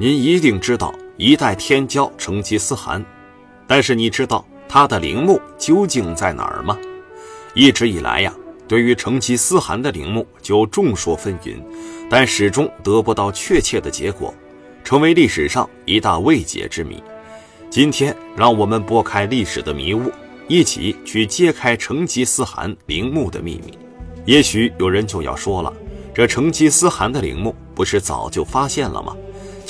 您一定知道一代天骄成吉思汗，但是你知道他的陵墓究竟在哪儿吗？一直以来呀，对于成吉思汗的陵墓就众说纷纭，但始终得不到确切的结果，成为历史上一大未解之谜。今天，让我们拨开历史的迷雾，一起去揭开成吉思汗陵墓的秘密。也许有人就要说了，这成吉思汗的陵墓不是早就发现了吗？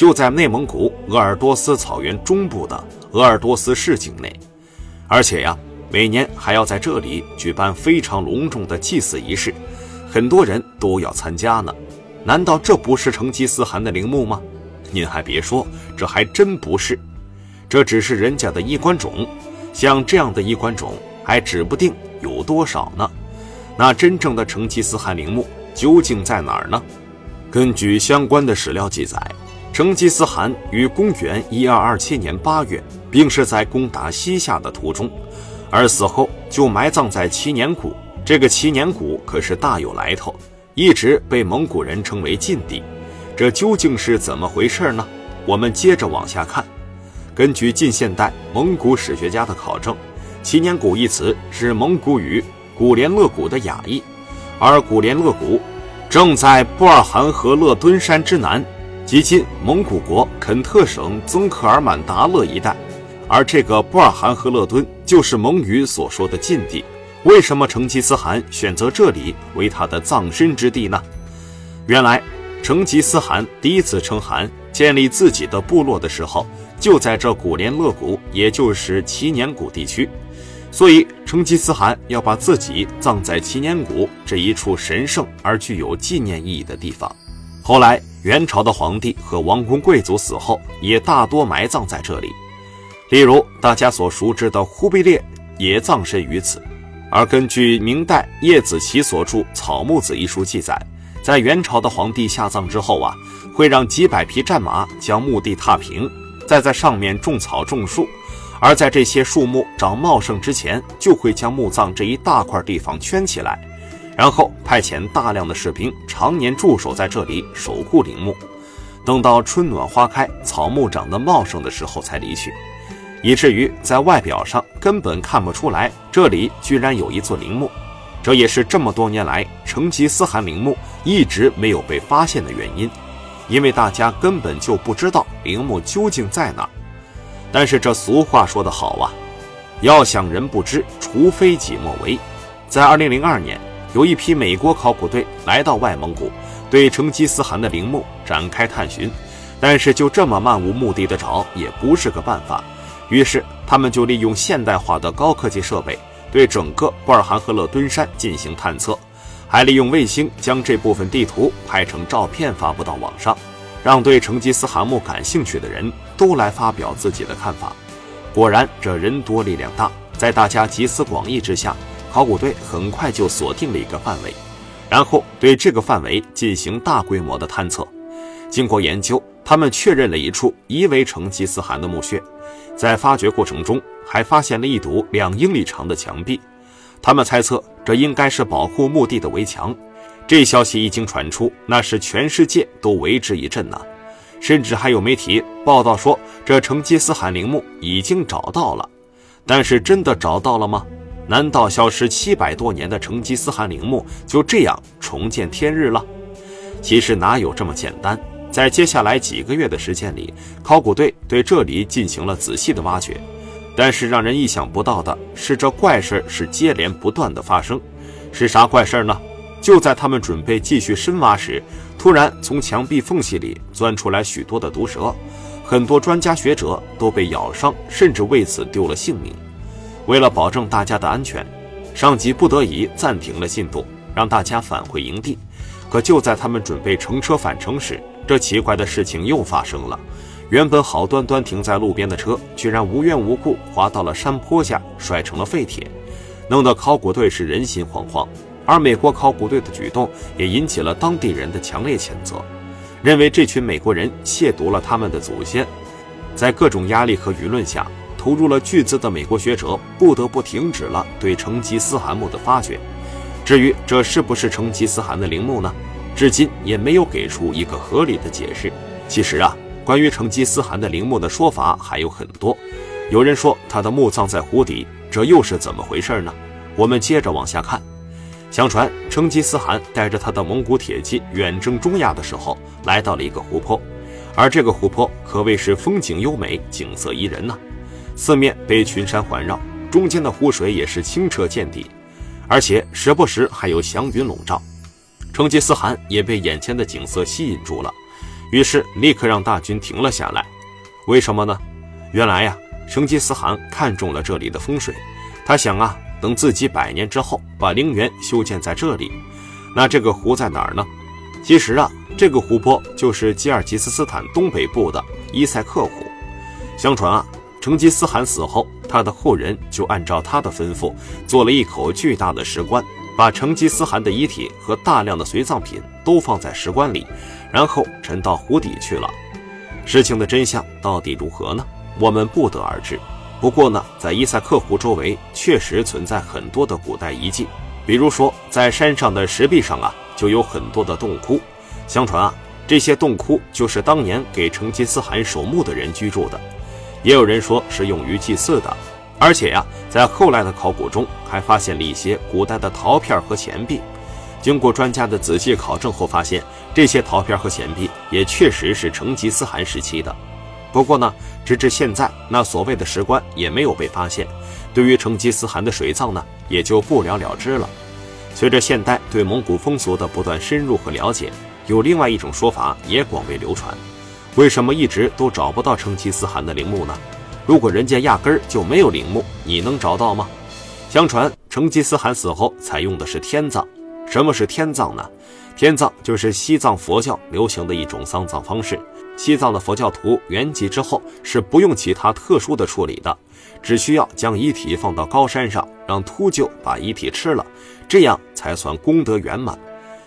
就在内蒙古鄂尔多斯草原中部的鄂尔多斯市境内，而且呀，每年还要在这里举办非常隆重的祭祀仪式，很多人都要参加呢。难道这不是成吉思汗的陵墓吗？您还别说，这还真不是，这只是人家的衣冠冢。像这样的衣冠冢还指不定有多少呢。那真正的成吉思汗陵墓究竟在哪儿呢？根据相关的史料记载。成吉思汗于公元一二二七年八月病逝在攻打西夏的途中，而死后就埋葬在祁年谷。这个祁年谷可是大有来头，一直被蒙古人称为禁地。这究竟是怎么回事呢？我们接着往下看。根据近现代蒙古史学家的考证，祁年谷一词是蒙古语“古连勒谷”的雅意，而古连勒谷正在布尔汗河勒敦山之南。即今蒙古国肯特省宗克尔满达勒一带，而这个布尔汗和勒敦就是蒙语所说的禁地。为什么成吉思汗选择这里为他的葬身之地呢？原来，成吉思汗第一次称汗建立自己的部落的时候，就在这古连勒谷，也就是祈年谷地区，所以成吉思汗要把自己葬在祈年谷这一处神圣而具有纪念意义的地方。后来，元朝的皇帝和王公贵族死后，也大多埋葬在这里。例如，大家所熟知的忽必烈也葬身于此。而根据明代叶子奇所著《草木子》一书记载，在元朝的皇帝下葬之后啊，会让几百匹战马将墓地踏平，再在上面种草种树。而在这些树木长茂盛之前，就会将墓葬这一大块地方圈起来。然后派遣大量的士兵常年驻守在这里守护陵墓，等到春暖花开、草木长得茂盛的时候才离去，以至于在外表上根本看不出来这里居然有一座陵墓。这也是这么多年来成吉思汗陵墓一直没有被发现的原因，因为大家根本就不知道陵墓究竟在哪。但是这俗话说得好啊，要想人不知，除非己莫为。在二零零二年。有一批美国考古队来到外蒙古，对成吉思汗的陵墓展开探寻，但是就这么漫无目的的找也不是个办法。于是他们就利用现代化的高科技设备，对整个布尔汗河勒敦山进行探测，还利用卫星将这部分地图拍成照片发布到网上，让对成吉思汗墓感兴趣的人都来发表自己的看法。果然，这人多力量大，在大家集思广益之下。考古队很快就锁定了一个范围，然后对这个范围进行大规模的探测。经过研究，他们确认了一处疑为成吉思汗的墓穴。在发掘过程中，还发现了一堵两英里长的墙壁。他们猜测这应该是保护墓地的围墙。这消息一经传出，那是全世界都为之一振呐！甚至还有媒体报道说，这成吉思汗陵墓已经找到了。但是真的找到了吗？难道消失七百多年的成吉思汗陵墓就这样重见天日了？其实哪有这么简单？在接下来几个月的时间里，考古队对这里进行了仔细的挖掘。但是让人意想不到的是，这怪事是接连不断的发生。是啥怪事呢？就在他们准备继续深挖时，突然从墙壁缝隙里钻出来许多的毒蛇，很多专家学者都被咬伤，甚至为此丢了性命。为了保证大家的安全，上级不得已暂停了进度，让大家返回营地。可就在他们准备乘车返程时，这奇怪的事情又发生了。原本好端端停在路边的车，居然无缘无故滑到了山坡下，摔成了废铁，弄得考古队是人心惶惶。而美国考古队的举动也引起了当地人的强烈谴责，认为这群美国人亵渎了他们的祖先。在各种压力和舆论下。投入了巨资的美国学者不得不停止了对成吉思汗墓的发掘。至于这是不是成吉思汗的陵墓呢？至今也没有给出一个合理的解释。其实啊，关于成吉思汗的陵墓的说法还有很多。有人说他的墓葬在湖底，这又是怎么回事呢？我们接着往下看。相传成吉思汗带着他的蒙古铁骑远征中亚的时候，来到了一个湖泊，而这个湖泊可谓是风景优美，景色宜人呐。四面被群山环绕，中间的湖水也是清澈见底，而且时不时还有祥云笼罩。成吉思汗也被眼前的景色吸引住了，于是立刻让大军停了下来。为什么呢？原来呀。成吉思汗看中了这里的风水，他想啊，等自己百年之后把陵园修建在这里，那这个湖在哪儿呢？其实啊，这个湖泊就是吉尔吉斯斯坦东北部的伊塞克湖。相传啊，成吉思汗死后，他的后人就按照他的吩咐，做了一口巨大的石棺，把成吉思汗的遗体和大量的随葬品都放在石棺里，然后沉到湖底去了。事情的真相到底如何呢？我们不得而知。不过呢，在伊塞克湖周围确实存在很多的古代遗迹，比如说在山上的石壁上啊，就有很多的洞窟。相传啊，这些洞窟就是当年给成吉思汗守墓的人居住的，也有人说是用于祭祀的。而且呀，在后来的考古中还发现了一些古代的陶片和钱币。经过专家的仔细考证后，发现这些陶片和钱币也确实是成吉思汗时期的。不过呢，直至现在，那所谓的石棺也没有被发现。对于成吉思汗的水葬呢，也就不了了之了。随着现代对蒙古风俗的不断深入和了解，有另外一种说法也广为流传：为什么一直都找不到成吉思汗的陵墓呢？如果人家压根儿就没有陵墓，你能找到吗？相传成吉思汗死后采用的是天葬。什么是天葬呢？天葬就是西藏佛教流行的一种丧葬方式。西藏的佛教徒圆寂之后是不用其他特殊的处理的，只需要将遗体放到高山上，让秃鹫把遗体吃了，这样才算功德圆满。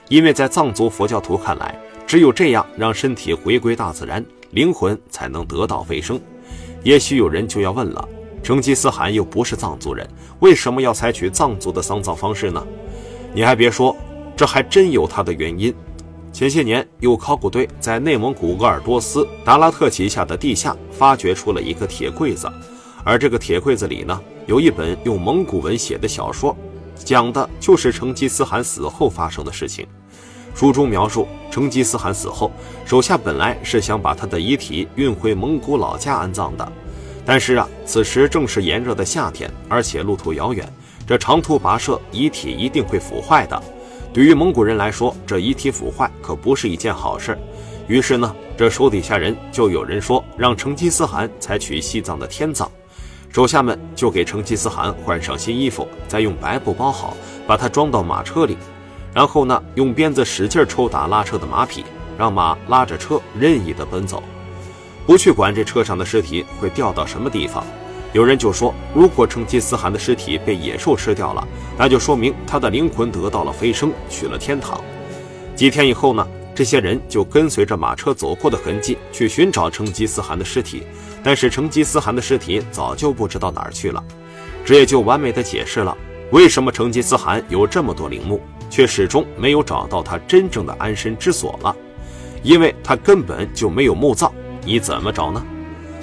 因为在藏族佛教徒看来，只有这样让身体回归大自然，灵魂才能得到飞升。也许有人就要问了：成吉思汗又不是藏族人，为什么要采取藏族的丧葬方式呢？你还别说，这还真有它的原因。前些年，有考古队在内蒙古鄂尔多斯达拉特旗下的地下发掘出了一个铁柜子，而这个铁柜子里呢，有一本用蒙古文写的小说，讲的就是成吉思汗死后发生的事情。书中描述，成吉思汗死后，手下本来是想把他的遗体运回蒙古老家安葬的，但是啊，此时正是炎热的夏天，而且路途遥远，这长途跋涉，遗体一定会腐坏的。对于蒙古人来说，这遗体腐坏可不是一件好事。于是呢，这手底下人就有人说，让成吉思汗采取西藏的天葬。手下们就给成吉思汗换上新衣服，再用白布包好，把他装到马车里，然后呢，用鞭子使劲抽打拉车的马匹，让马拉着车任意的奔走，不去管这车上的尸体会掉到什么地方。有人就说，如果成吉思汗的尸体被野兽吃掉了，那就说明他的灵魂得到了飞升，去了天堂。几天以后呢，这些人就跟随着马车走过的痕迹去寻找成吉思汗的尸体，但是成吉思汗的尸体早就不知道哪儿去了。这也就完美的解释了为什么成吉思汗有这么多陵墓，却始终没有找到他真正的安身之所了，因为他根本就没有墓葬，你怎么找呢？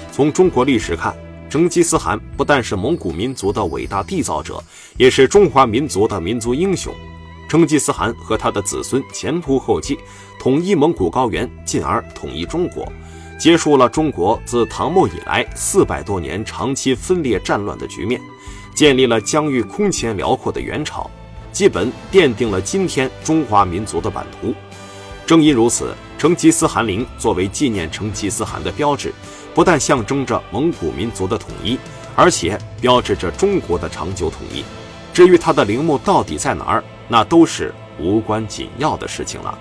从中国历史看。成吉思汗不但是蒙古民族的伟大缔造者，也是中华民族的民族英雄。成吉思汗和他的子孙前仆后继，统一蒙古高原，进而统一中国，结束了中国自唐末以来四百多年长期分裂战乱的局面，建立了疆域空前辽阔的元朝，基本奠定了今天中华民族的版图。正因如此，成吉思汗陵作为纪念成吉思汗的标志。不但象征着蒙古民族的统一，而且标志着中国的长久统一。至于他的陵墓到底在哪儿，那都是无关紧要的事情了。